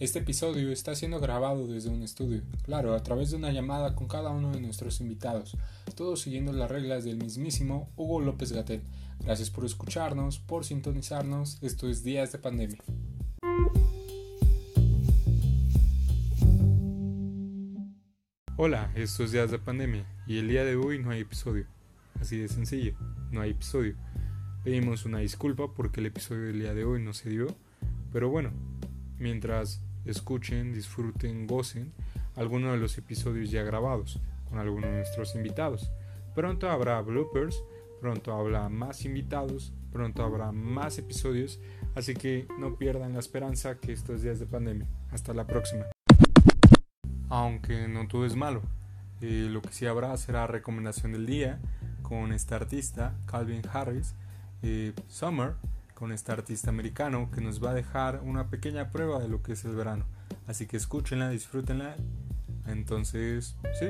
Este episodio está siendo grabado desde un estudio, claro, a través de una llamada con cada uno de nuestros invitados, todos siguiendo las reglas del mismísimo Hugo López Gatel. Gracias por escucharnos, por sintonizarnos, esto es Días de Pandemia. Hola, esto es Días de Pandemia y el día de hoy no hay episodio. Así de sencillo, no hay episodio. Pedimos una disculpa porque el episodio del día de hoy no se dio, pero bueno, mientras escuchen, disfruten, gocen algunos de los episodios ya grabados con algunos de nuestros invitados. Pronto habrá bloopers, pronto habrá más invitados, pronto habrá más episodios, así que no pierdan la esperanza que estos días de pandemia. Hasta la próxima aunque no todo es malo. Eh, lo que sí habrá será recomendación del día con este artista, Calvin Harris, eh, Summer, con este artista americano que nos va a dejar una pequeña prueba de lo que es el verano. Así que escúchenla, disfrútenla. Entonces, sí,